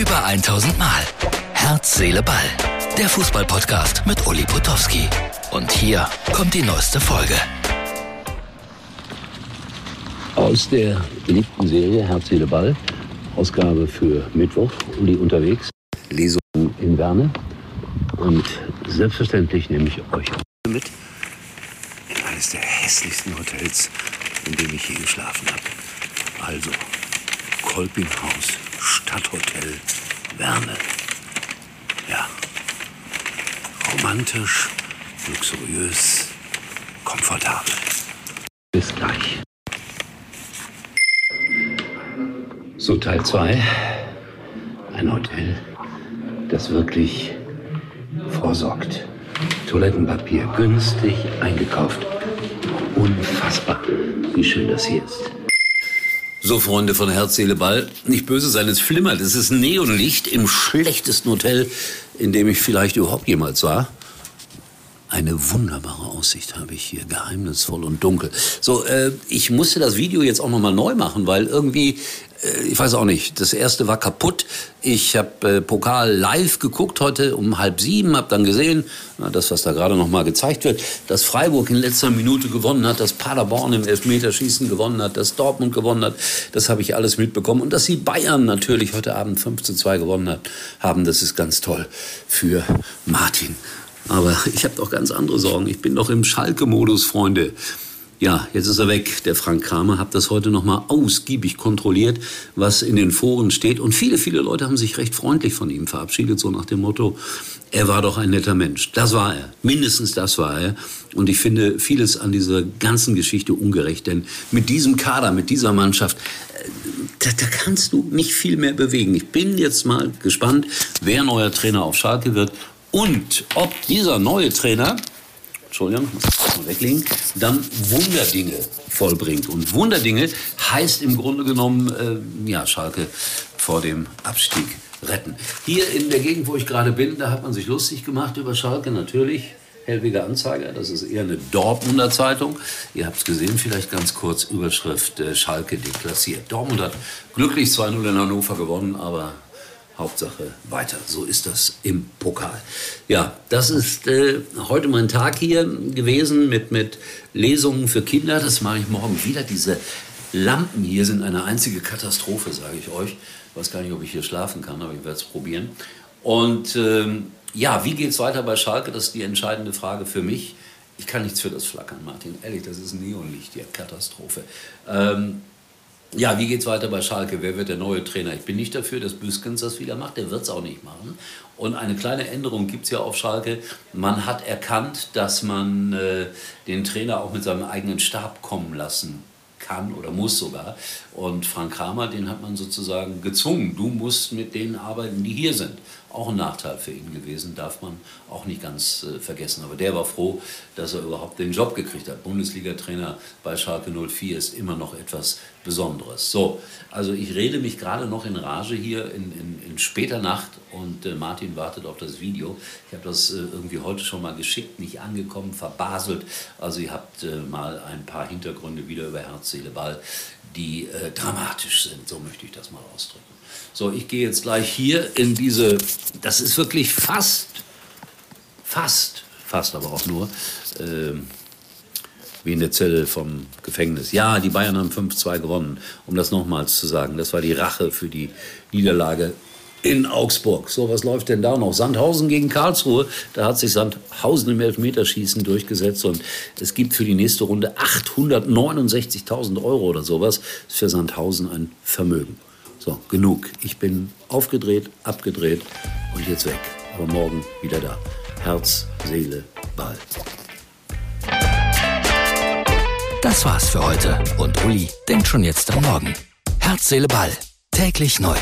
Über 1000 Mal. Herz, Seele, Ball. Der Fußballpodcast mit Uli Potowski. Und hier kommt die neueste Folge. Aus der beliebten Serie Herz, Seele, Ball. Ausgabe für Mittwoch. Uli unterwegs. Lesung in Werne. Und selbstverständlich nehme ich euch mit in eines der hässlichsten Hotels, in dem ich je geschlafen habe. Also, Kolpinghaus, Stadthotel, Werne. Ja. Romantisch, luxuriös, komfortabel. Bis gleich. So, Teil 2. Ein Hotel, das wirklich vorsorgt. Toilettenpapier günstig eingekauft. Unfassbar, wie schön das hier ist. So, Freunde von Herz, Seele, Ball, nicht böse sein, es flimmert. Es ist Neonlicht im schlechtesten Hotel, in dem ich vielleicht überhaupt jemals war. Eine wunderbare Aussicht habe ich hier, geheimnisvoll und dunkel. So, äh, ich musste das Video jetzt auch nochmal neu machen, weil irgendwie, äh, ich weiß auch nicht, das erste war kaputt. Ich habe äh, Pokal live geguckt heute um halb sieben, habe dann gesehen, na, das, was da gerade nochmal gezeigt wird, dass Freiburg in letzter Minute gewonnen hat, dass Paderborn im Elfmeterschießen gewonnen hat, dass Dortmund gewonnen hat, das habe ich alles mitbekommen. Und dass sie Bayern natürlich heute Abend 5 zu 2 gewonnen hat, haben, das ist ganz toll für Martin. Aber ich habe doch ganz andere Sorgen. Ich bin doch im Schalke-Modus, Freunde. Ja, jetzt ist er weg, der Frank Kramer. Hab das heute noch mal ausgiebig kontrolliert, was in den Foren steht. Und viele, viele Leute haben sich recht freundlich von ihm verabschiedet, so nach dem Motto, er war doch ein netter Mensch. Das war er. Mindestens das war er. Und ich finde vieles an dieser ganzen Geschichte ungerecht. Denn mit diesem Kader, mit dieser Mannschaft, äh, da, da kannst du nicht viel mehr bewegen. Ich bin jetzt mal gespannt, wer neuer Trainer auf Schalke wird und ob dieser neue Trainer, Entschuldigung, muss mal weglegen, dann Wunderdinge vollbringt. Und Wunderdinge heißt im Grunde genommen, äh, ja, Schalke vor dem Abstieg retten. Hier in der Gegend, wo ich gerade bin, da hat man sich lustig gemacht über Schalke, natürlich. Hellwiger Anzeiger, das ist eher eine Dortmunder Zeitung. Ihr habt es gesehen, vielleicht ganz kurz Überschrift äh, Schalke deklassiert. Dortmund hat glücklich 2-0 in Hannover gewonnen, aber Hauptsache weiter. So ist das im Pokal. Ja, das ist äh, heute mein Tag hier gewesen mit, mit Lesungen für Kinder. Das mache ich morgen wieder. Diese Lampen hier sind eine einzige Katastrophe, sage ich euch. Ich weiß gar nicht, ob ich hier schlafen kann, aber ich werde es probieren. Und ähm, ja, wie geht es weiter bei Schalke? Das ist die entscheidende Frage für mich. Ich kann nichts für das Flackern, Martin. Ehrlich, das ist Neonlicht hier. Katastrophe. Ähm, ja, wie geht's weiter bei Schalke? Wer wird der neue Trainer? Ich bin nicht dafür, dass Büskens das wieder macht. Der wird es auch nicht machen. Und eine kleine Änderung gibt es ja auf Schalke. Man hat erkannt, dass man äh, den Trainer auch mit seinem eigenen Stab kommen lassen kann oder muss sogar. Und Frank Kramer, den hat man sozusagen gezwungen. Du musst mit denen arbeiten, die hier sind. Auch ein Nachteil für ihn gewesen, darf man auch nicht ganz äh, vergessen. Aber der war froh, dass er überhaupt den Job gekriegt hat. Bundesliga-Trainer bei Schalke 04 ist immer noch etwas Besonderes. So, also ich rede mich gerade noch in Rage hier in, in, in später Nacht und äh, Martin wartet auf das Video. Ich habe das äh, irgendwie heute schon mal geschickt, nicht angekommen, verbaselt. Also ihr habt äh, mal ein paar Hintergründe wieder über Herz, Seele, Ball, die äh, dramatisch sind. So möchte ich das mal ausdrücken. So, ich gehe jetzt gleich hier in diese, das ist wirklich fast, fast, fast aber auch nur, äh, wie in der Zelle vom Gefängnis. Ja, die Bayern haben 5-2 gewonnen, um das nochmals zu sagen. Das war die Rache für die Niederlage in Augsburg. So, was läuft denn da noch? Sandhausen gegen Karlsruhe. Da hat sich Sandhausen im Elfmeterschießen durchgesetzt und es gibt für die nächste Runde 869.000 Euro oder sowas. Das ist für Sandhausen ein Vermögen. So, genug. Ich bin aufgedreht, abgedreht und jetzt weg. Aber morgen wieder da. Herz, Seele, Ball. Das war's für heute. Und Uli denkt schon jetzt am Morgen. Herz, Seele, Ball. Täglich neu.